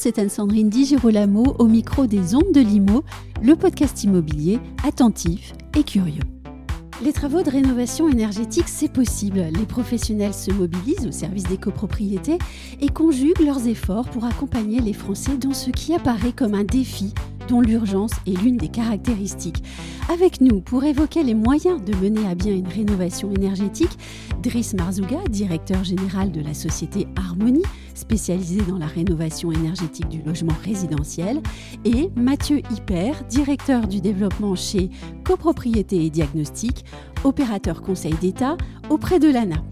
c'est Anne-Sandrine Di Girolamo au micro des Ondes de Limo, le podcast immobilier attentif et curieux. Les travaux de rénovation énergétique, c'est possible. Les professionnels se mobilisent au service des copropriétés et conjuguent leurs efforts pour accompagner les Français dans ce qui apparaît comme un défi dont l'urgence est l'une des caractéristiques. Avec nous, pour évoquer les moyens de mener à bien une rénovation énergétique, Driss Marzouga, directeur général de la société Harmonie, spécialisée dans la rénovation énergétique du logement résidentiel, et Mathieu Hyper, directeur du développement chez Copropriété et Diagnostic, opérateur conseil d'État auprès de l'ANA.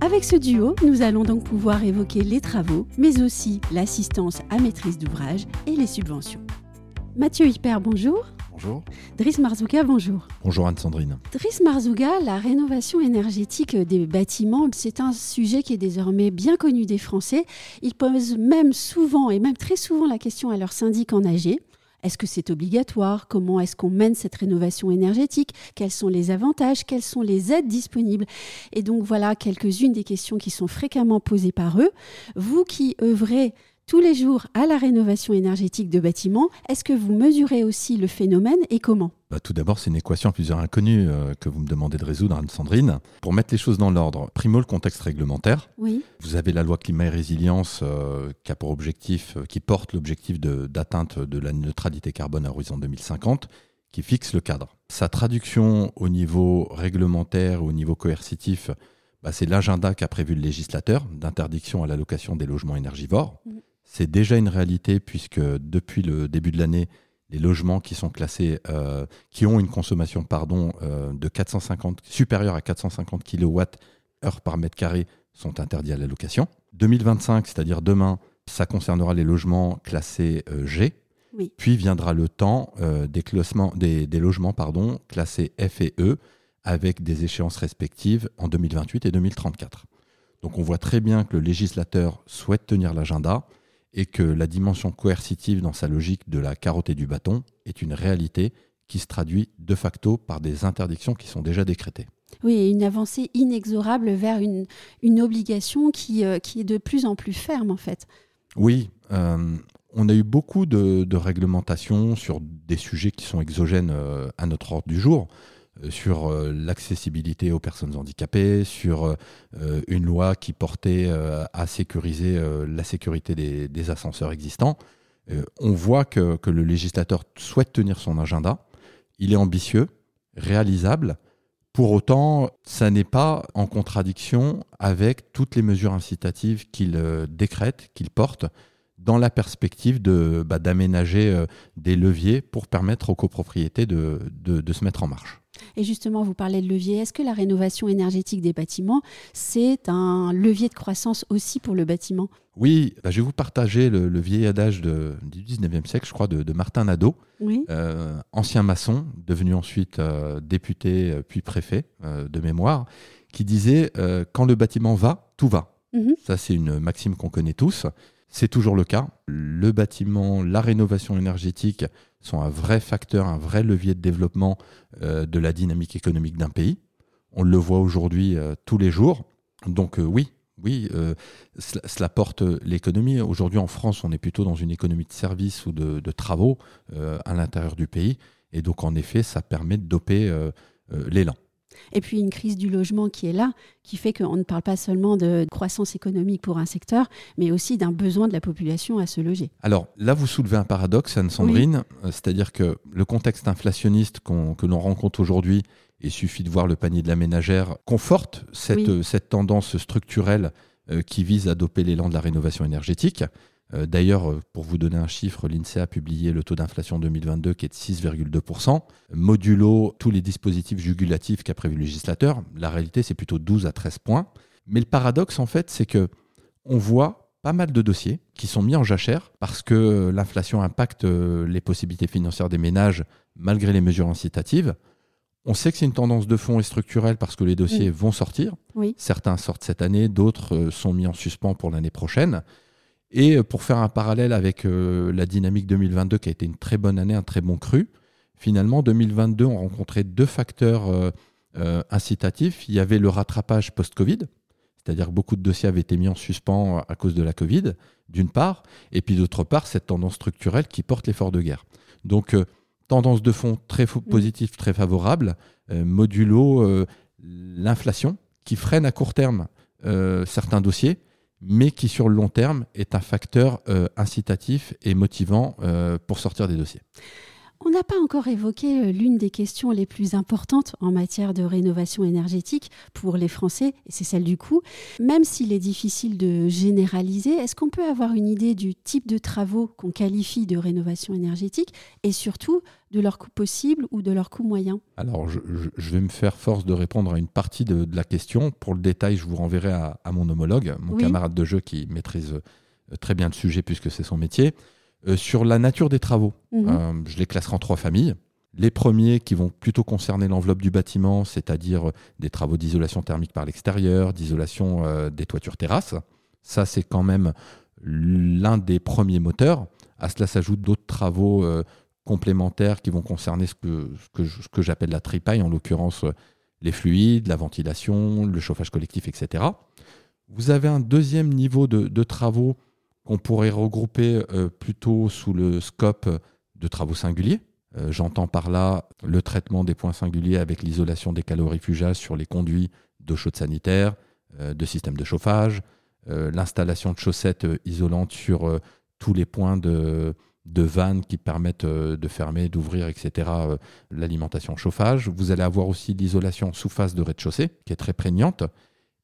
Avec ce duo, nous allons donc pouvoir évoquer les travaux, mais aussi l'assistance à maîtrise d'ouvrage et les subventions. Mathieu Hyper, bonjour. Bonjour. Driss Marzouga, bonjour. Bonjour Anne-Sandrine. Driss Marzouga, la rénovation énergétique des bâtiments, c'est un sujet qui est désormais bien connu des Français. Ils posent même souvent, et même très souvent, la question à leur syndic en AG. Est-ce que c'est obligatoire? Comment est-ce qu'on mène cette rénovation énergétique? Quels sont les avantages? Quelles sont les aides disponibles? Et donc voilà quelques-unes des questions qui sont fréquemment posées par eux. Vous qui œuvrez tous les jours à la rénovation énergétique de bâtiments. Est-ce que vous mesurez aussi le phénomène et comment? Bah, Tout d'abord, c'est une équation à plusieurs inconnues euh, que vous me demandez de résoudre, Anne-Sandrine. Pour mettre les choses dans l'ordre, primo, le contexte réglementaire. Oui. Vous avez la loi climat et résilience euh, qui a pour objectif, euh, qui porte l'objectif d'atteinte de, la neutralité carbone à horizon 2050 qui fixe le cadre. Sa traduction au niveau réglementaire, au niveau coercitif, bah, c'est l'agenda qu'a prévu le législateur d'interdiction à l'allocation des logements énergivores. Mmh. C'est déjà une réalité puisque depuis le début de l'année, les logements qui sont classés, euh, qui ont une consommation pardon, euh, de 450, supérieure à 450 kWh par mètre carré sont interdits à la location. 2025, c'est-à-dire demain, ça concernera les logements classés euh, G. Puis viendra le temps des, des, des, logements pardon, classés F et E avec des échéances respectives en 2028 et 2034. Donc on voit très bien que le législateur souhaite tenir l'agenda et que la dimension coercitive dans sa logique de la carotte et du bâton est une réalité qui se traduit de facto par des interdictions qui sont déjà décrétées. Oui, une avancée inexorable vers une, une obligation qui, euh, qui est de plus en plus ferme en fait. Oui, euh, on a eu beaucoup de, de, réglementations sur des sujets qui sont exogènes euh, à notre ordre du jour. Euh, sur euh, l'accessibilité aux personnes handicapées, sur euh, une loi qui portait à sécuriser la sécurité des, ascenseurs existants. on voit que, le législateur souhaite tenir son agenda. Il est ambitieux, réalisable. Pour autant, ça n'est pas en contradiction avec toutes les mesures incitatives qu'il décrète, qu'il porte, dans la perspective bah, d'aménager des leviers pour permettre aux copropriétés de se mettre en marche. Et justement, vous parlez de levier. Est-ce que la rénovation énergétique des bâtiments, c'est un levier de croissance aussi pour le bâtiment? Oui, bah, je vais vous partager le, vieil adage de, du 19e siècle, je crois, de, Martin Nadeau, euh, ancien maçon, devenu ensuite euh, député euh, puis préfet de mémoire, qui disait Quand le bâtiment va, tout va. Mhm. Ça, c'est une maxime qu'on connaît tous. C'est toujours le cas. Le bâtiment, la rénovation énergétique sont un vrai facteur, un vrai levier de développement euh, de la dynamique économique d'un pays. On le voit aujourd'hui euh, tous les jours. Donc euh, oui, oui, cela, porte l'économie. Aujourd'hui en France, on est plutôt dans une économie de services ou de, de travaux à l'intérieur du pays. Et donc en effet, ça permet de doper l'élan. Et puis une crise du logement qui est là, qui fait qu'on ne parle pas seulement de croissance économique pour un secteur, mais aussi d'un besoin de la population à se loger. Alors là, vous soulevez un paradoxe, Anne-Sandrine, euh, c'est-à-dire que le contexte inflationniste que l'on rencontre aujourd'hui, il suffit de voir le panier de la ménagère, conforte cette, cette tendance structurelle euh, qui vise à doper l'élan de la rénovation énergétique. Euh, d'ailleurs, euh, pour vous donner un chiffre, l'INSEE a publié le taux d'inflation 2022 qui est de 6,2%. Modulo tous les dispositifs jugulatifs qu'a prévu le législateur, la réalité c'est plutôt 12 à 13 points. Mais le paradoxe en fait, c'est que on voit pas mal de dossiers qui sont mis en jachère parce que l'inflation impacte euh, les possibilités financières des ménages malgré les mesures incitatives. On sait que c'est une tendance de fond et structurelle parce que les dossiers vont sortir. Certains sortent cette année, d'autres sont mis en suspens pour l'année prochaine. Et pour faire un parallèle avec la dynamique 2022, qui a été une très bonne année, un très bon cru, finalement, 2022, on rencontrait deux facteurs incitatifs. Il y avait le rattrapage post-Covid, c'est-à-dire que beaucoup de dossiers avaient été mis en suspens à cause de la Covid, d'une part, et puis d'autre part, cette tendance structurelle qui porte l'effort de guerre. Donc, tendance de fond très mm. positive, très favorable, euh, modulo euh, l'inflation qui freine à court terme euh, certains dossiers, mais qui sur le long terme est un facteur incitatif et motivant pour sortir des dossiers. On n'a pas encore évoqué euh, l'une des questions les plus importantes en matière de rénovation énergétique pour les Français, et c'est celle du coût. Même s'il est difficile de généraliser, est-ce qu'on peut avoir une idée du type de travaux qu'on qualifie de rénovation énergétique et surtout de leur coût possible ou de leur coût moyen? Alors, je, vais me faire force de répondre à une partie de, la question. Pour le détail, je vous renverrai à, mon homologue, mon camarade de jeu qui maîtrise euh, très bien le sujet puisque c'est son métier. Euh, sur la nature des travaux, mhm. euh, je les classerai en trois familles. Les premiers qui vont plutôt concerner l'enveloppe du bâtiment, c'est-à-dire des travaux d'isolation thermique par l'extérieur, d'isolation euh, des toitures terrasses. Ça, c'est quand même l'un des premiers moteurs. À cela s'ajoutent d'autres travaux complémentaires qui vont concerner ce que, ce que, j'appelle la tripaille, en l'occurrence les fluides, la ventilation, le chauffage collectif, etc. Vous avez un deuxième niveau de travaux qu'on pourrait regrouper euh, plutôt sous le scope de travaux singuliers. Euh, j'entends par là le traitement des points singuliers avec l'isolation des calorifuges sur les conduits d'eau chaude sanitaire, euh, de systèmes de chauffage, l'installation de chaussettes isolantes sur tous les points de, de vannes qui permettent de fermer, d'ouvrir, etc., l'alimentation chauffage. Vous allez avoir aussi l'isolation sous face de rez-de-chaussée, qui est très prégnante.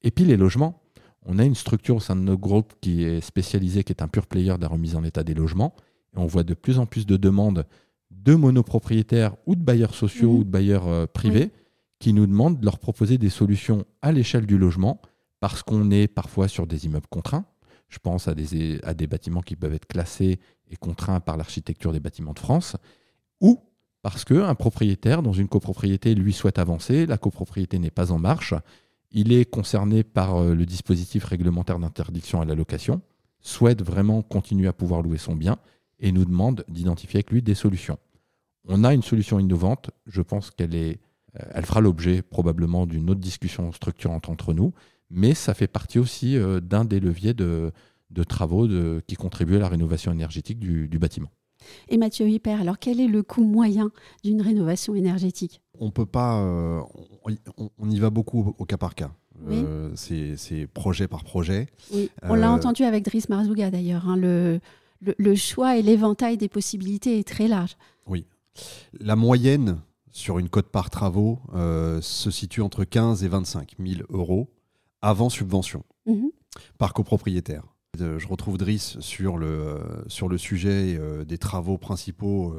Et puis les logements. On a une structure au sein de notre groupe qui est spécialisée, qui est un pur player de la remise en état des logements. Et on voit de plus en plus de demandes de monopropriétaires ou de bailleurs sociaux mhm. ou de bailleurs euh, privés qui nous demandent de leur proposer des solutions à l'échelle du logement parce qu'on est parfois sur des immeubles contraints. Je pense à des, à des bâtiments qui peuvent être classés et contraints par l'architecture des bâtiments de France ou parce qu'un propriétaire dans une copropriété lui souhaite avancer, la copropriété n'est pas en marche il est concerné par euh, le dispositif réglementaire d'interdiction à la location, souhaite vraiment continuer à pouvoir louer son bien et nous demande d'identifier avec lui des solutions. On a une solution innovante, je pense qu'elle est, euh, elle fera l'objet probablement d'une autre discussion structurante entre nous, mais ça fait partie aussi euh, d'un des leviers de, travaux qui contribuent à la rénovation énergétique du bâtiment. Et Mathieu Hyper, alors quel est le coût moyen d'une rénovation énergétique? On peut pas, euh, on, y va beaucoup au, cas par cas. Euh, c'est projet par projet. On l'a euh, entendu avec Driss Marzouga d'ailleurs. Hein, le, le, choix et l'éventail des possibilités est très large. Oui. La moyenne sur une cote par travaux se situe entre 15 et 25 000 euros avant subvention mhm. par copropriétaire. Je retrouve Driss sur le, sur le sujet des travaux principaux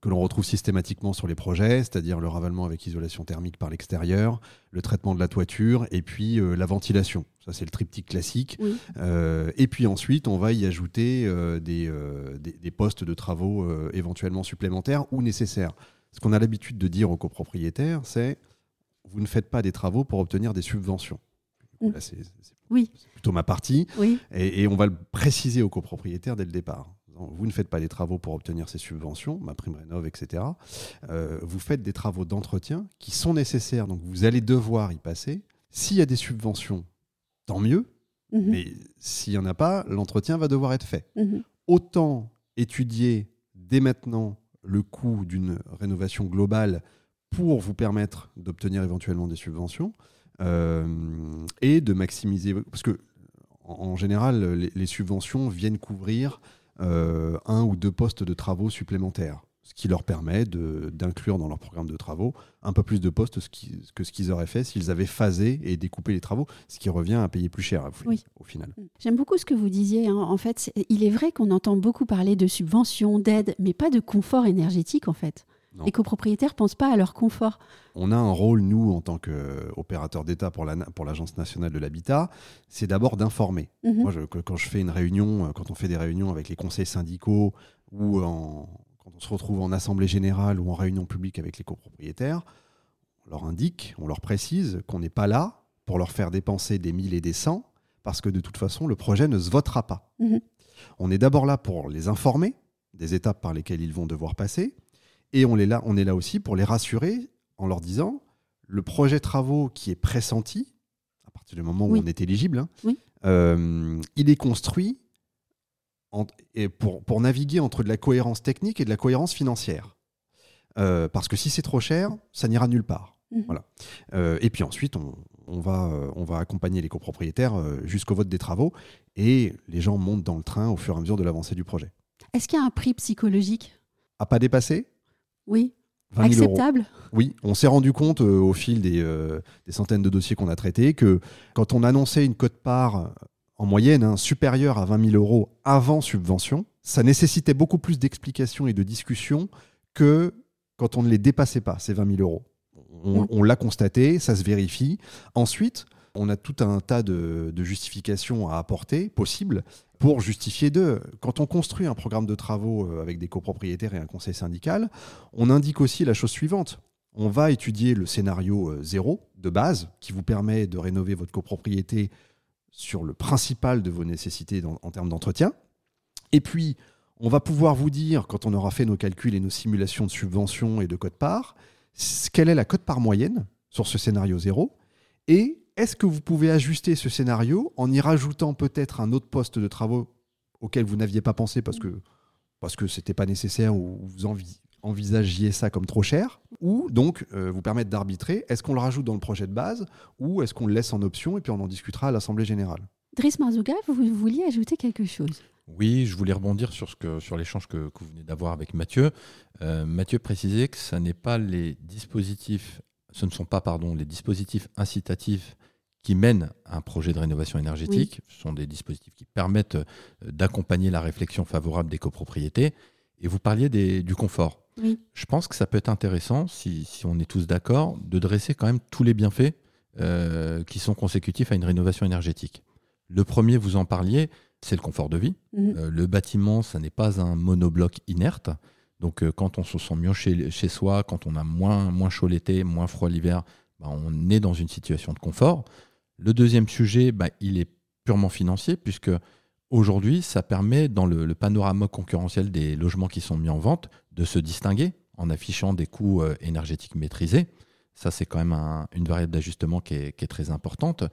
que l'on retrouve systématiquement sur les projets, c'est-à-dire le ravalement avec isolation thermique par l'extérieur, le traitement de la toiture et puis la ventilation. Ça, c'est le triptyque classique. et puis ensuite, on va y ajouter des, des, postes de travaux éventuellement supplémentaires ou nécessaires. Ce qu'on a l'habitude de dire aux copropriétaires, c'est vous ne faites pas des travaux pour obtenir des subventions. Mm. c'est oui. plutôt ma partie. Et, on va le préciser aux copropriétaires dès le départ. Vous ne faites pas des travaux pour obtenir ces subventions, ma prime rénov, etc. Euh, vous faites des travaux d'entretien qui sont nécessaires, donc vous allez devoir y passer. S'il y a des subventions, tant mieux. Mhm. Mais s'il n'y en a pas, l'entretien va devoir être fait. Mhm. Autant étudier dès maintenant le coût d'une rénovation globale pour vous permettre d'obtenir éventuellement des subventions, euh, et de maximiser. Parce que, en, général, les, subventions viennent couvrir un ou deux postes de travaux supplémentaires ce qui leur permet d'inclure dans leur programme de travaux un peu plus de postes que ce qu'ils auraient fait s'ils avaient phasé et découpé les travaux, ce qui revient à payer plus cher au final. J'aime beaucoup ce que vous disiez. Hein. En fait, il est vrai qu'on entend beaucoup parler de subventions, d'aides, mais pas de confort énergétique en fait. Les copropriétaires ne pensent pas à leur confort. On a un rôle, nous, en tant qu'opérateur d'État pour l'Agence nationale de l'habitat, c'est d'abord d'informer. Mhm. Moi, quand je fais une réunion, euh, quand on fait des réunions avec les conseils syndicaux ou quand on se retrouve en assemblée générale ou en réunion publique avec les copropriétaires, on leur indique, on leur précise qu'on n'est pas là pour leur faire dépenser des 1000 et des 100 parce que de toute façon, le projet ne se votera pas. Mhm. On est d'abord là pour les informer des étapes par lesquelles ils vont devoir passer, et on est là, on est là aussi pour les rassurer en leur disant le projet travaux qui est pressenti, à partir du moment où on est éligible, hein, euh, il est construit pour, pour, naviguer entre de la cohérence technique et de la cohérence financière. Euh, parce que si c'est trop cher, ça n'ira nulle part. Mhm. Voilà. Euh, et puis ensuite, on, va, on va accompagner les copropriétaires jusqu'au vote des travaux et les gens montent dans le train au fur et à mesure de l'avancée du projet. Est-ce qu'il y a un prix psychologique? À pas dépasser Oui. Acceptable Oui, on s'est rendu compte euh, au fil euh, des, centaines de dossiers qu'on a traités que quand on annonçait une cote-part en moyenne hein, supérieure à 20 000 euros avant subvention, ça nécessitait beaucoup plus d'explications et de discussions que quand on ne les dépassait pas, ces 20 000 euros. On, mm. on l'a constaté, ça se vérifie. Ensuite, on a tout un tas de, justifications à apporter, possibles, pour justifier d'eux. Quand on construit un programme de travaux euh, avec des copropriétaires et un conseil syndical, on indique aussi la chose suivante. On va étudier le scénario euh, zéro de base qui vous permet de rénover votre copropriété sur le principal de vos nécessités en termes d'entretien. Et puis, on va pouvoir vous dire, quand on aura fait nos calculs et nos simulations de subvention et de code-part, quelle est la cote-part moyenne sur ce scénario zéro et est-ce que vous pouvez ajuster ce scénario en y rajoutant peut-être un autre poste de travaux auquel vous n'aviez pas pensé parce que parce que c'était pas nécessaire ou vous envisagiez ça comme trop cher? Ou donc euh, vous permettre d'arbitrer est-ce qu'on le rajoute dans le projet de base ou est-ce qu'on le laisse en option et puis on en discutera à l'assemblée générale? Driss Marzouga, vous vouliez ajouter quelque chose? Oui, je voulais rebondir sur, ce que, sur l'échange que, vous venez d'avoir avec Mathieu. Euh, Mathieu précisait que ce n'est pas les dispositifs, ce ne sont pas pardon, les dispositifs incitatifs qui mènent à un projet de rénovation énergétique. Ce sont des dispositifs qui permettent euh, d'accompagner la réflexion favorable des copropriétés. Et vous parliez du confort. Je pense que ça peut être intéressant, si, on est tous d'accord, de dresser quand même tous les bienfaits euh, qui sont consécutifs à une rénovation énergétique. Le premier, vous en parliez, c'est le confort de vie. Mhm. Euh, le bâtiment, ça n'est pas un monobloc inerte. Donc quand on se sent mieux chez, soi, quand on a moins, chaud l'été, moins froid l'hiver, bah, on est dans une situation de confort. Le deuxième sujet, bah, il est purement financier, puisque aujourd'hui, ça permet, dans le, panorama concurrentiel des logements qui sont mis en vente, de se distinguer en affichant des coûts euh, énergétiques maîtrisés. Ça, c'est quand même une variable d'ajustement qui, est, très importante.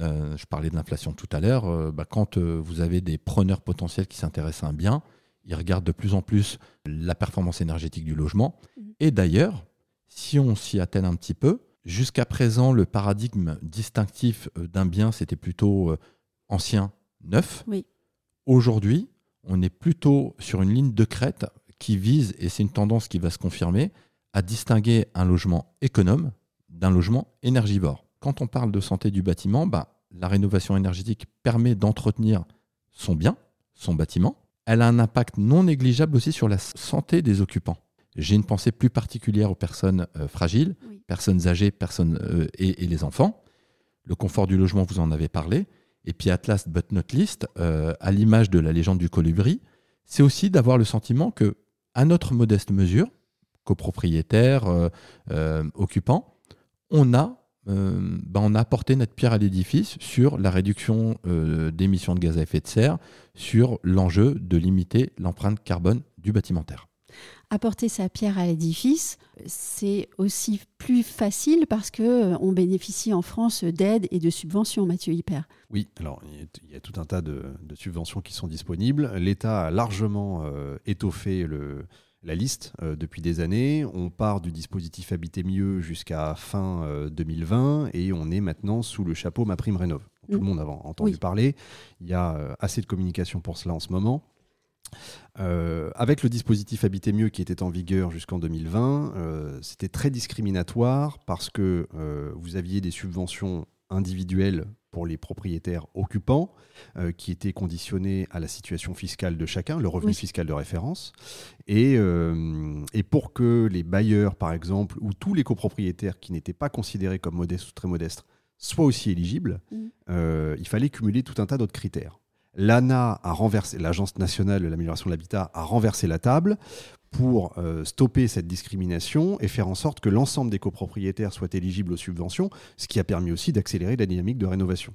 Euh, je parlais de l'inflation tout à l'heure. Euh, bah, quand vous avez des preneurs potentiels qui s'intéressent à un bien, ils regardent de plus en plus la performance énergétique du logement. Mmh. Et d'ailleurs, si on s'y attelle un petit peu, Jusqu'à présent, le paradigme distinctif euh, d'un bien, c'était plutôt euh, ancien, neuf. Oui. Aujourd'hui, on est plutôt sur une ligne de crête qui vise, et c'est une tendance qui va se confirmer, à distinguer un logement économe d'un logement énergivore. Quand on parle de santé du bâtiment, bah, la rénovation énergétique permet d'entretenir son bien, son bâtiment. Elle a un impact non négligeable aussi sur la santé des occupants. J'ai une pensée plus particulière aux personnes euh, fragiles, personnes âgées personnes, euh, et, les enfants. Le confort du logement, vous en avez parlé. Et puis Atlas, but not least, euh, à l'image de la légende du colibri, c'est aussi d'avoir le sentiment que, à notre modeste mesure, copropriétaire, occupant, on a, ben on a apporté notre pierre à l'édifice sur la réduction d'émissions de gaz à effet de serre, sur l'enjeu de limiter l'empreinte carbone du bâtimentaire apporter sa pierre à l'édifice, c'est aussi plus facile parce que euh, on bénéficie en France d'aides et de subventions, Mathieu Hyper. Oui, alors il y a tout un tas de, subventions qui sont disponibles. L'État a largement euh, étoffé le, la liste euh, depuis des années. On part du dispositif Habiter mieux jusqu'à fin 2020 et on est maintenant sous le chapeau Ma Prime Rénov. Tout le mm. monde a entendu parler. Il y a assez de communication pour cela en ce moment. Euh, avec le dispositif Habiter mieux qui était en vigueur jusqu'en 2020, euh, c'était très discriminatoire parce que euh, vous aviez des subventions individuelles pour les propriétaires occupants qui étaient conditionnées à la situation fiscale de chacun, le revenu fiscal de référence. Et, et, pour que les bailleurs, par exemple, ou tous les copropriétaires qui n'étaient pas considérés comme modestes ou très modestes soient aussi éligibles, mmh. il fallait cumuler tout un tas d'autres critères. L'ANA a renversé, l'Agence nationale de l'amélioration de l'habitat a renversé la table pour euh, stopper cette discrimination et faire en sorte que l'ensemble des copropriétaires soient éligibles aux subventions, ce qui a permis aussi d'accélérer la dynamique de rénovation.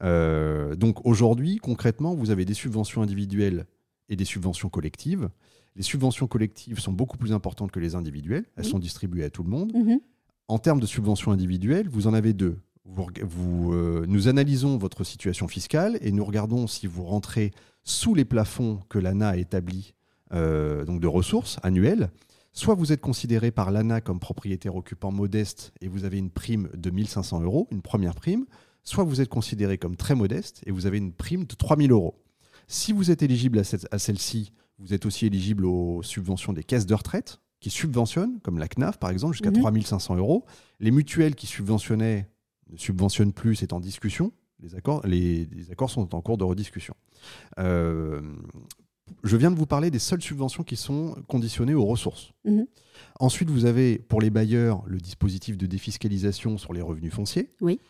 donc aujourd'hui, concrètement, vous avez des subventions individuelles et des subventions collectives. Les subventions collectives sont beaucoup plus importantes que les individuelles. Elles sont distribuées à tout le monde. Mhm. En termes de subventions individuelles, vous en avez deux. Vous, euh, nous analysons votre situation fiscale et nous regardons si vous rentrez sous les plafonds que l'ANA a établis euh, donc de ressources annuelles. Soit vous êtes considéré par l'ANA comme propriétaire occupant modeste et vous avez une prime de 1500 euros, une première prime. Soit vous êtes considéré comme très modeste et vous avez une prime de 3000 euros. Si vous êtes éligible à, celle-ci, vous êtes aussi éligible aux subventions des caisses de retraite qui subventionnent, comme la CNAF par exemple, jusqu'à 3500 mhm. euros. Les mutuelles qui subventionnaient ne subventionnent plus, c'est en discussion. Les accords, les, accords sont en cours de rediscussion. Euh, je viens de vous parler des seules subventions qui sont conditionnées aux ressources. Mhm. Ensuite, vous avez pour les bailleurs le dispositif de défiscalisation sur les revenus fonciers. Oui.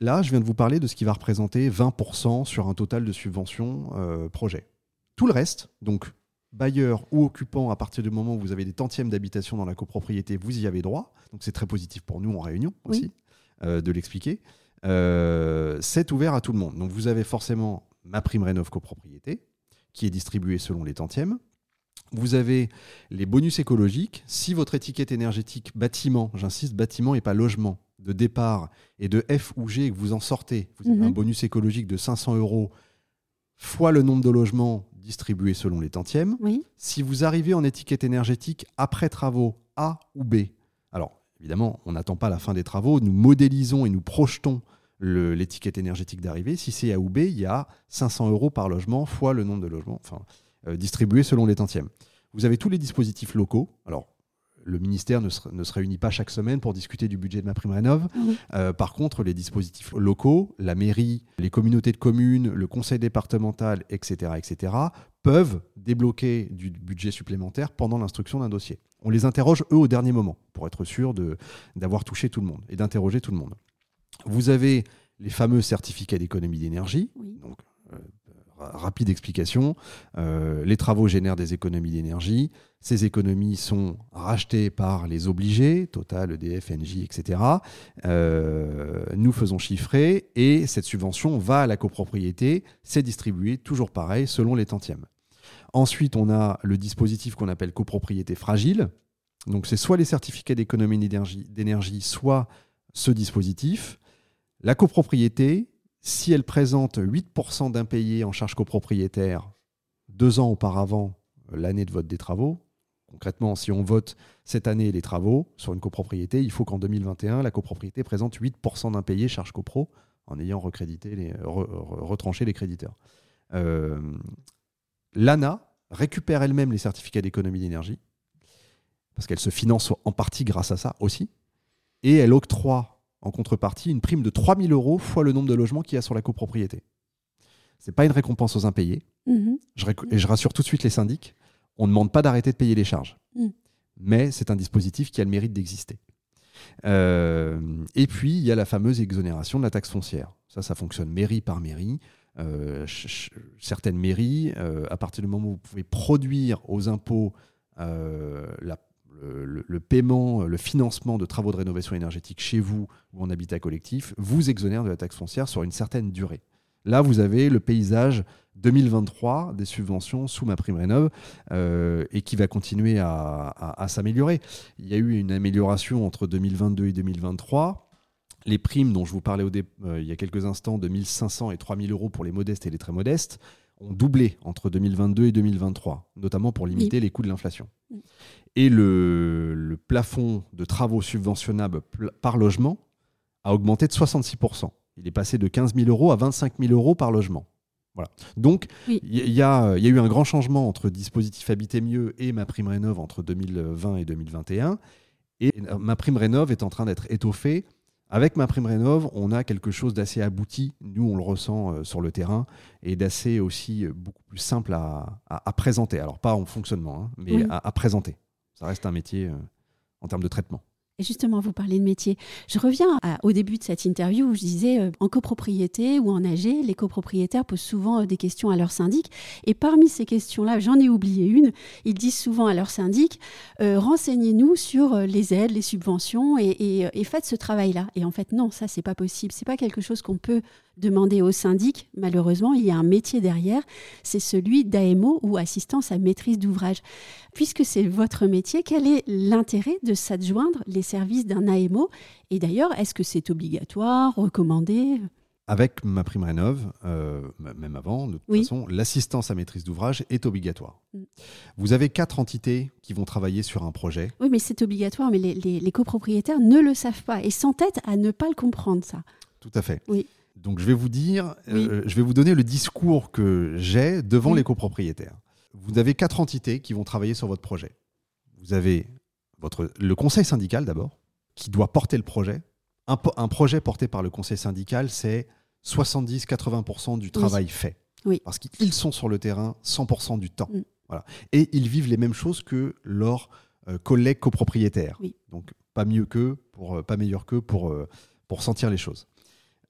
Là, je viens de vous parler de ce qui va représenter 20% sur un total de subventions euh, projet. Tout le reste, donc bailleur ou occupant, à partir du moment où vous avez des tantièmes d'habitation dans la copropriété, vous y avez droit. Donc c'est très positif pour nous en réunion aussi euh, de l'expliquer. Euh, c'est ouvert à tout le monde. Donc vous avez forcément ma prime rénov copropriété qui est distribuée selon les tantièmes. Vous avez les bonus écologiques. Si votre étiquette énergétique bâtiment, j'insiste, bâtiment et pas logement, de départ et de F ou G que vous en sortez, vous avez un mhm. bonus écologique de 500 euros fois le nombre de logements distribués selon les tantièmes. Si vous arrivez en étiquette énergétique après travaux A ou B, alors évidemment, on n'attend pas la fin des travaux, nous modélisons et nous projetons l'étiquette énergétique d'arrivée. Si c'est A ou B, il y a 500 euros par logement fois le nombre de logements enfin, euh, distribués selon les tantièmes. Vous avez tous les dispositifs locaux. Alors, le ministère ne se, réunit pas chaque semaine pour discuter du budget de ma prime rénov. Euh, par contre, les dispositifs locaux, la mairie, les communautés de communes, le conseil départemental, etc., etc., peuvent débloquer du budget supplémentaire pendant l'instruction d'un dossier. On les interroge, eux, au dernier moment, pour être sûr d'avoir touché tout le monde et d'interroger tout le monde. Vous avez les fameux certificats d'économie d'énergie. Donc, euh, rapide explication. Euh, les travaux génèrent des économies d'énergie. Ces économies sont rachetées par les obligés, Total, EDF, Engie, etc. Euh, nous faisons chiffrer et cette subvention va à la copropriété. C'est distribué toujours pareil selon les tantièmes. Ensuite, on a le dispositif qu'on appelle copropriété fragile. Donc, c'est soit les certificats d'économie d'énergie, soit ce dispositif. La copropriété, si elle présente 8% d'impayés en charge copropriétaire deux ans auparavant euh, l'année de vote des travaux, concrètement, si on vote cette année les travaux sur une copropriété, il faut qu'en 2021, la copropriété présente 8% d'impayés charge copro en ayant recrédité les, retranché les créditeurs. Euh, L'ANA récupère elle-même les certificats d'économie d'énergie, parce qu'elle se finance en partie grâce à ça aussi, et elle octroie en contrepartie une prime de 3000 euros fois le nombre de logements qu'il y a sur la copropriété. Ce n'est pas une récompense aux impayés. Mhm. et je rassure tout de suite les syndics, on ne demande pas d'arrêter de payer les charges. Mhm. Mais c'est un dispositif qui a le mérite d'exister. Euh, et puis, il y a la fameuse exonération de la taxe foncière. Ça, ça fonctionne mairie par mairie. Euh, certaines mairies, euh, à partir du moment où vous pouvez produire aux impôts la, le, paiement, le financement de travaux de rénovation énergétique chez vous ou en habitat collectif vous exonère de la taxe foncière sur une certaine durée. Là, vous avez le paysage 2023 des subventions sous ma prime rénov euh, et qui va continuer à, s'améliorer. Il y a eu une amélioration entre 2022 et 2023. Les primes dont je vous parlais au euh, il y a quelques instants de 1500 et 3000 euros pour les modestes et les très modestes ont doublé entre 2022 et 2023, notamment pour limiter les coûts de l'inflation. Et le, plafond de travaux subventionnables par logement a augmenté de 66%. Il est passé de 15 000 euros à 25 000 euros par logement. Voilà. Donc, il y, a, eu un grand changement entre dispositif Habiter mieux et ma prime rénov entre 2020 et 2021. Et ma prime rénov est en train d'être étoffée avec ma prime rénov, on a quelque chose d'assez abouti, nous on le ressent euh, sur le terrain, et d'assez aussi euh, beaucoup plus simple à, présenter. Alors pas en fonctionnement, hein, mais à, présenter. Ça reste un métier euh, en termes de traitement. Et justement, vous parlez de métier. Je reviens au début de cette interview où je disais euh, en copropriété ou en AG, les copropriétaires posent souvent euh, des questions à leur syndic. Et parmi ces questions-là, j'en ai oublié une. Ils disent souvent à leur syndic euh, renseignez-nous sur les aides, les subventions et, faites ce travail-là. Et en fait, non, ça, c'est pas possible. C'est pas quelque chose qu'on peut demander au syndic. Malheureusement, il y a un métier derrière, c'est celui d'AMO ou assistance à maîtrise d'ouvrage. Puisque c'est votre métier, quel est l'intérêt de s'adjoindre les services d'un AMO Et d'ailleurs, est-ce que c'est obligatoire, recommandé? Avec ma prime rénov, euh, même avant, de toute façon, l'assistance à maîtrise d'ouvrage est obligatoire. Mm. Vous avez quatre entités qui vont travailler sur un projet. Oui, mais c'est obligatoire, mais les, les, copropriétaires ne le savent pas et s'entêtent à ne pas le comprendre, ça. Tout à fait. Oui. Donc je vais vous dire, euh, je vais vous donner le discours que j'ai devant les copropriétaires. Vous avez quatre entités qui vont travailler sur votre projet. Vous avez votre, le conseil syndical d'abord, qui doit porter le projet. Un, un, projet porté par le conseil syndical, c'est 70-80% du travail fait. Oui. Parce qu'ils sont sur le terrain 100% du temps. Mm. Voilà. Et ils vivent les mêmes choses que leurs euh, collègues copropriétaires. Donc pas mieux qu'eux, pour, euh, pas meilleur qu'eux pour, pour sentir les choses.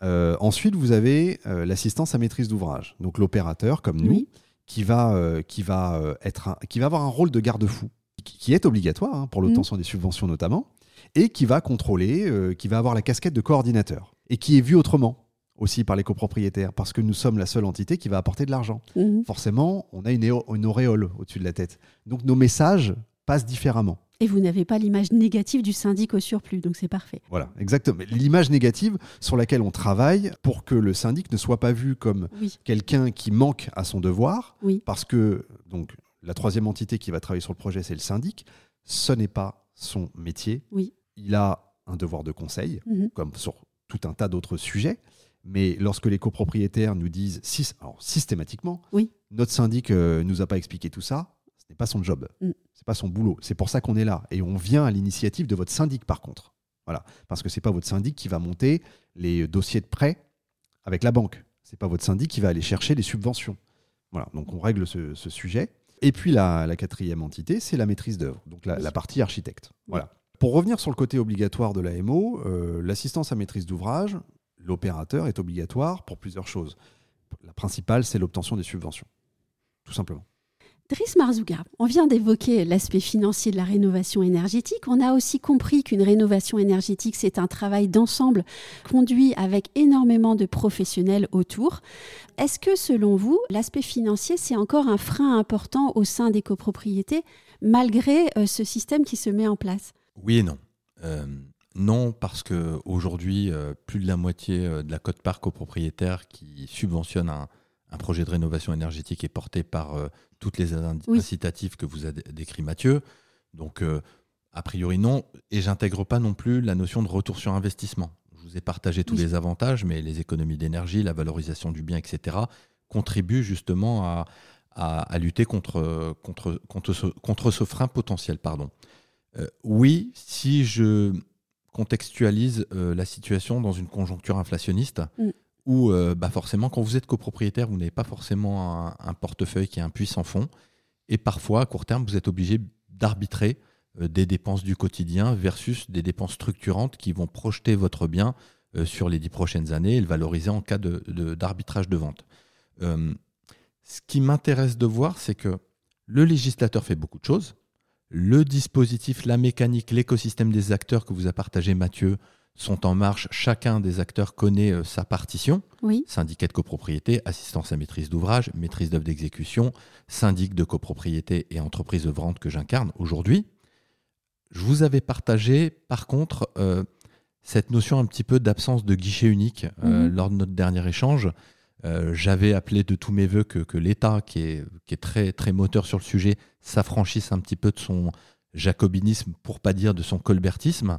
Euh, ensuite, vous avez euh, l'assistance à maîtrise d'ouvrage, donc l'opérateur comme nous, qui va, euh, qui, va, être qui va avoir un rôle de garde-fou, qui, est obligatoire hein, pour l'obtention des subventions notamment, et qui va contrôler, qui va avoir la casquette de coordinateur, et qui est vu autrement aussi par les copropriétaires, parce que nous sommes la seule entité qui va apporter de l'argent. Mmh. Forcément, on a une, une auréole au-dessus de la tête. Donc nos messages passent différemment. Et vous n'avez pas l'image négative du syndic au surplus, donc c'est parfait. Voilà, exactement. L'image négative sur laquelle on travaille pour que le syndic ne soit pas vu comme quelqu'un qui manque à son devoir, oui. parce que donc la troisième entité qui va travailler sur le projet, c'est le syndic. Ce n'est pas son métier. Oui. Il a un devoir de conseil, mhm. comme sur tout un tas d'autres sujets. Mais lorsque les copropriétaires nous disent alors, systématiquement, oui. notre syndic ne euh, nous a pas expliqué tout ça, ce n'est pas son job. Mm pas son boulot. C'est pour ça qu'on est là. Et on vient à l'initiative de votre syndic, par contre. Voilà. Parce que c'est pas votre syndic qui va monter les dossiers de prêt avec la banque. C'est pas votre syndic qui va aller chercher les subventions. Voilà. Donc on règle ce, sujet. Et puis la, quatrième entité, c'est la maîtrise d'œuvre, donc la, partie architecte. Voilà. Pour revenir sur le côté obligatoire de l'AMO, euh, l'assistance à maîtrise d'ouvrage, l'opérateur est obligatoire pour plusieurs choses. La principale, c'est l'obtention des subventions, tout simplement. Driss Marzouga, on vient d'évoquer l'aspect financier de la rénovation énergétique. On a aussi compris qu'une rénovation énergétique, c'est un travail d'ensemble conduit avec énormément de professionnels autour. Est-ce que, selon vous, l'aspect financier, c'est encore un frein important au sein des copropriétés, malgré euh, ce système qui se met en place? Oui et non. Euh, non, parce qu'aujourd'hui, euh, plus de la moitié de la cote-part copropriétaire qui subventionne un, un projet de rénovation énergétique est porté par euh, toutes les incitatifs que vous a décrit Mathieu. Donc, euh, a priori, non. Et j'intègre pas non plus la notion de retour sur investissement. Je vous ai partagé tous les avantages, mais les économies d'énergie, la valorisation du bien, etc., contribuent justement à, à, lutter contre, contre, contre, ce, contre ce frein potentiel. Pardon. Euh, oui, si je contextualise la situation dans une conjoncture inflationniste, mm où euh, bah forcément, quand vous êtes copropriétaire, vous n'avez pas forcément un, portefeuille qui est un puissant fond. Et parfois, à court terme, vous êtes obligé d'arbitrer euh, des dépenses du quotidien versus des dépenses structurantes qui vont projeter votre bien euh, sur les dix prochaines années et le valoriser en cas d'arbitrage de, de, vente. ce qui m'intéresse de voir, c'est que le législateur fait beaucoup de choses. Le dispositif, la mécanique, l'écosystème des acteurs que vous a partagé Mathieu, sont en marche. Chacun des acteurs connaît euh, sa partition. Oui. Syndicat de copropriété, assistance à maîtrise d'ouvrage, maîtrise d'œuvre d'exécution, syndic de copropriété et entreprise œuvrante que j'incarne aujourd'hui. Je vous avais partagé, par contre, euh, cette notion un petit peu d'absence de guichet unique euh, mhm. lors de notre dernier échange. J'avais appelé de tous mes voeux que, l'État, qui est, qui est, très, très moteur sur le sujet, s'affranchisse un petit peu de son jacobinisme, pour pas dire de son colbertisme.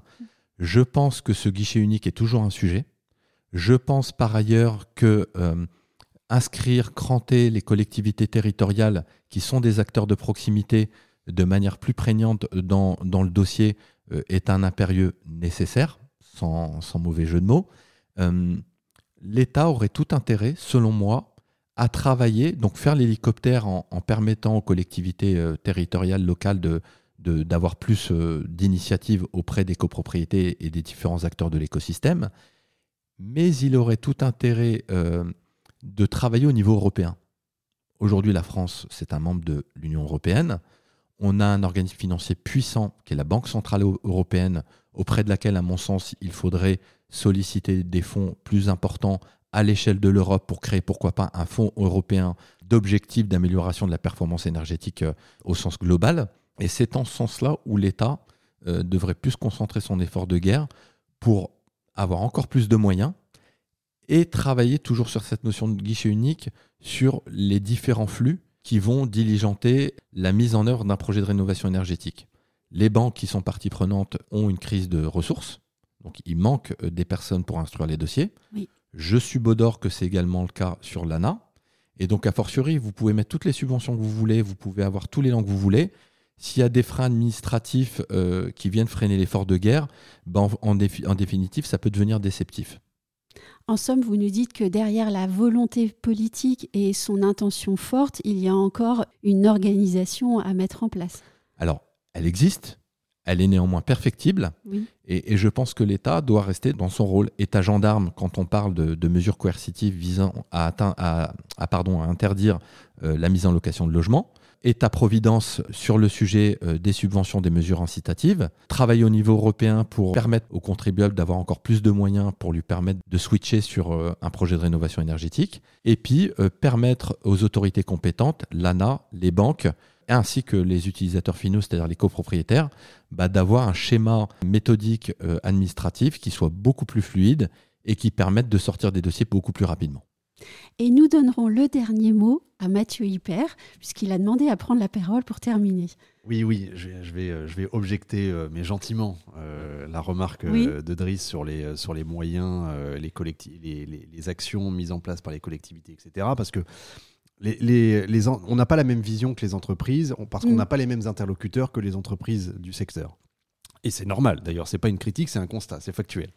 Je pense que ce guichet unique est toujours un sujet. Je pense par ailleurs que euh, inscrire, cranter les collectivités territoriales qui sont des acteurs de proximité de manière plus prégnante dans, le dossier euh, est un impérieux nécessaire, sans, mauvais jeu de mots. Euh, L'État aurait tout intérêt, selon moi, à travailler, donc faire l'hélicoptère en, permettant aux collectivités territoriales locales de, d'avoir plus d'initiatives auprès des copropriétés et des différents acteurs de l'écosystème, mais il aurait tout intérêt de travailler au niveau européen. Aujourd'hui, la France, c'est un membre de l'Union européenne. On a un organisme financier puissant qui est la Banque centrale européenne, auprès de laquelle, à mon sens, il faudrait solliciter des fonds plus importants à l'échelle de l'Europe pour créer, pourquoi pas, un fonds européen d'objectifs d'amélioration de la performance énergétique euh, au sens global. Et c'est en ce sens-là où l'État euh, devrait plus concentrer son effort de guerre pour avoir encore plus de moyens et travailler toujours sur cette notion de guichet unique sur les différents flux qui vont diligenter la mise en œuvre d'un projet de rénovation énergétique. Les banques qui sont parties prenantes ont une crise de ressources, donc il manque euh, des personnes pour instruire les dossiers. Je suis d'or que c'est également le cas sur l'ANA. Et donc, a fortiori, vous pouvez mettre toutes les subventions que vous voulez, vous pouvez avoir tous les langues que vous voulez. S'il y a des freins administratifs euh, qui viennent freiner l'effort de guerre, ben en définitive, ça peut devenir déceptif. En somme, vous nous dites que derrière la volonté politique et son intention forte, il y a encore une organisation à mettre en place. Alors, elle existe, elle est néanmoins perfectible, et, je pense que l'État doit rester dans son rôle État gendarme quand on parle de, mesures coercitives visant à, pardon, à interdire euh, la mise en location de logements. État-providence sur le sujet euh, des subventions, des mesures incitatives, travailler au niveau européen pour permettre aux contribuables d'avoir encore plus de moyens pour lui permettre de switcher sur euh, un projet de rénovation énergétique, et puis euh, permettre aux autorités compétentes, l'ANA, les banques, ainsi que les utilisateurs finaux, c'est-à-dire les copropriétaires, bah, d'avoir un schéma méthodique administratif qui soit beaucoup plus fluide et qui permette de sortir des dossiers beaucoup plus rapidement. Et nous donnerons le dernier mot à Mathieu Hyper, puisqu'il a demandé à prendre la parole pour terminer. Oui, oui, je vais, je vais, objecter, euh, mais gentiment, euh, la remarque euh, de Driss sur les, sur les moyens, les, les, les, actions mises en place par les collectivités, etc. Parce que les, les, on n'a pas la même vision que les entreprises, parce qu'on mm. n'a pas les mêmes interlocuteurs que les entreprises du secteur. Et c'est normal, d'ailleurs, c'est pas une critique, c'est un constat, c'est factuel.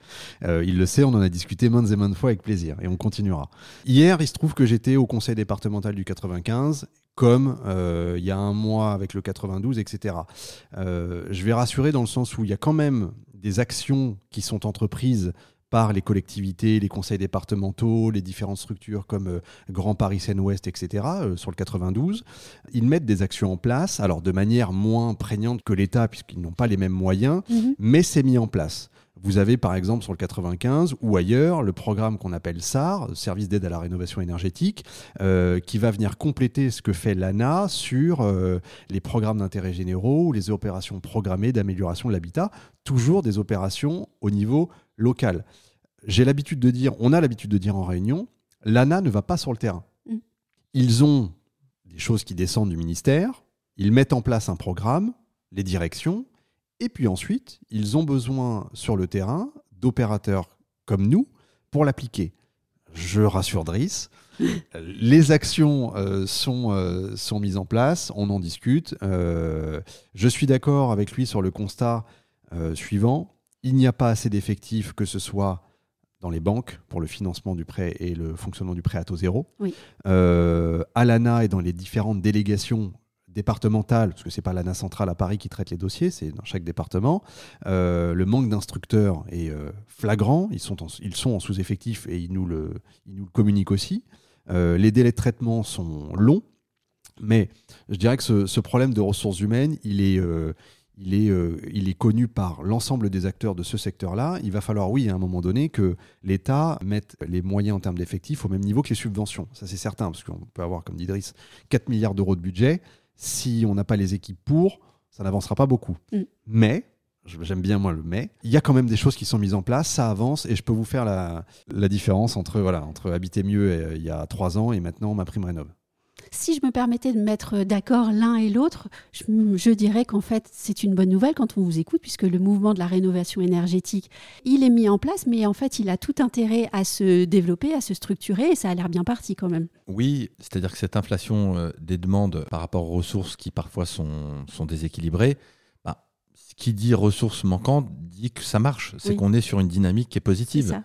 Euh, il le sait, on en a discuté maintes et maintes fois avec plaisir, et on continuera. Hier, il se trouve que j'étais au conseil départemental du 95, comme euh, il y a un mois avec le 92, etc. Euh, je vais rassurer dans le sens où il y a quand même des actions qui sont entreprises par les collectivités, les conseils départementaux, les différentes structures comme euh, Grand Paris Seine-Ouest, etc., euh, sur le 92. Ils mettent des actions en place, alors de manière moins prégnante que l'État, puisqu'ils n'ont pas les mêmes moyens, mhm. mais c'est mis en place. Vous avez par exemple sur le 95 ou ailleurs le programme qu'on appelle SAR, Service d'aide à la rénovation énergétique, euh, qui va venir compléter ce que fait l'ANA sur les programmes d'intérêt généraux ou les opérations programmées d'amélioration de l'habitat, toujours des opérations au niveau local. J'ai l'habitude de dire, on a l'habitude de dire en réunion, l'ANA ne va pas sur le terrain. Mm. Ils ont des choses qui descendent du ministère, ils mettent en place un programme, les directions, et puis ensuite, ils ont besoin sur le terrain d'opérateurs comme nous pour l'appliquer. Je rassure Driss, les actions euh, sont, euh, sont mises en place, on en discute. Euh, je suis d'accord avec lui sur le constat suivant il n'y a pas assez d'effectifs, que ce soit dans les banques pour le financement du prêt et le fonctionnement du prêt à taux zéro. Euh, à l'ANA et dans les différentes délégations départementales, parce que ce n'est pas l'ANA centrale à Paris qui traite les dossiers, c'est dans chaque département. Euh, le manque d'instructeurs est euh, flagrant, ils sont en, ils sont en sous-effectif et ils nous, le, ils nous le communiquent aussi. les délais de traitement sont longs, mais je dirais que ce, ce problème de ressources humaines, il est, il est, euh, il est connu par l'ensemble des acteurs de ce secteur-là. Il va falloir, oui, à un moment donné, que l'État mette les moyens en termes d'effectifs au même niveau que les subventions. Ça, c'est certain, parce qu'on peut avoir, comme dit Idriss, 4 milliards d'euros de budget. Si on n'a pas les équipes pour, ça n'avancera pas beaucoup. Mm. Mais, j'aime bien moi le mais, il y a quand même des choses qui sont mises en place, ça avance, et je peux vous faire la, la différence entre, voilà, entre Habiter mieux euh, il y a 3 ans et maintenant ma prime rénov'. Si je me permettais de mettre d'accord l'un et l'autre, je, dirais qu'en fait, c'est une bonne nouvelle quand on vous écoute, puisque le mouvement de la rénovation énergétique, il est mis en place, mais en fait, il a tout intérêt à se développer, à se structurer, et ça a l'air bien parti quand même. Oui, c'est-à-dire que cette inflation euh, des demandes par rapport aux ressources qui parfois sont, sont déséquilibrées, bah, ce qui dit ressources manquantes dit que ça marche, c'est qu'on est sur une dynamique qui est positive.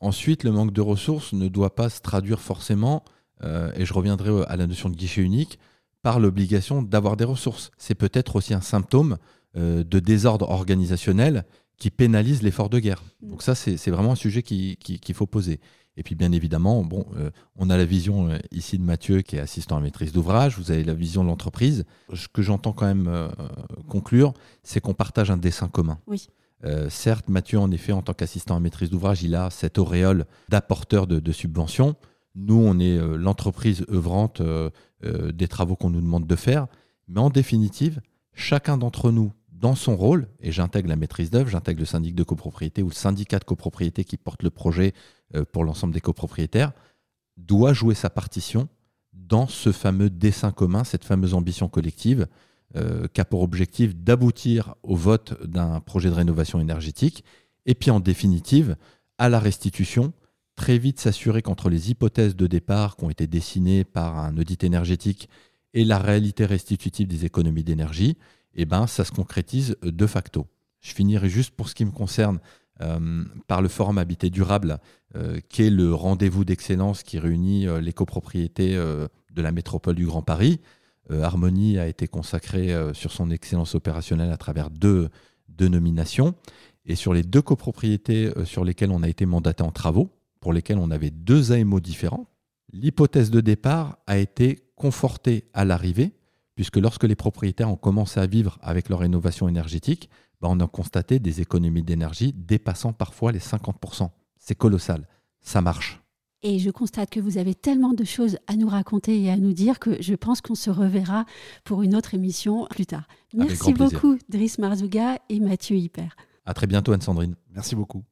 Ensuite, le manque de ressources ne doit pas se traduire forcément euh, et je reviendrai à la notion de guichet unique, par l'obligation d'avoir des ressources. C'est peut-être aussi un symptôme euh, de désordre organisationnel qui pénalise l'effort de guerre. Mm. Donc ça, c'est vraiment un sujet qu'il faut poser. Et puis bien évidemment, bon, euh, on a la vision euh, ici de Mathieu qui est assistant à maîtrise d'ouvrage, vous avez la vision de l'entreprise. Ce que j'entends quand même conclure, c'est qu'on partage un dessin commun. Oui. certes, Mathieu, en effet, en tant qu'assistant à maîtrise d'ouvrage, il a cette auréole d'apporteur de, de, subventions. Nous, on est l'entreprise œuvrante des travaux qu'on nous demande de faire. Mais en définitive, chacun d'entre nous dans son rôle, et j'intègre la maîtrise d'œuvre, j'intègre le syndic de copropriété ou le syndicat de copropriété qui porte le projet euh, pour l'ensemble des copropriétaires, doit jouer sa partition dans ce fameux dessin commun, cette fameuse ambition collective euh, qui a pour objectif d'aboutir au vote d'un projet de rénovation énergétique, et puis en définitive à la restitution, très vite s'assurer qu'entre les hypothèses de départ qui ont été dessinées par un audit énergétique et la réalité restitutive des économies d'énergie, eh ben, ça se concrétise de facto. Je finirai juste pour ce qui me concerne euh, par le Forum Habité Durable, euh, qui est le rendez-vous d'excellence qui réunit euh, les copropriétés de la métropole du Grand Paris. Harmonie a été consacrée sur son excellence opérationnelle à travers deux, deux nominations. Et sur les deux copropriétés sur lesquelles on a été mandaté en travaux, pour lesquelles on avait deux AMO différents, l'hypothèse de départ a été confortée à l'arrivée puisque lorsque les propriétaires ont commencé à vivre avec leur rénovation énergétique, bah, on a constaté des économies d'énergie dépassant parfois les 50%. C'est colossal, ça marche. Et je constate que vous avez tellement de choses à nous raconter et à nous dire que je pense qu'on se reverra pour une autre émission plus tard. Merci beaucoup, Driss Marzouga et Mathieu Hyper. À très bientôt, Anne-Sandrine. Merci beaucoup.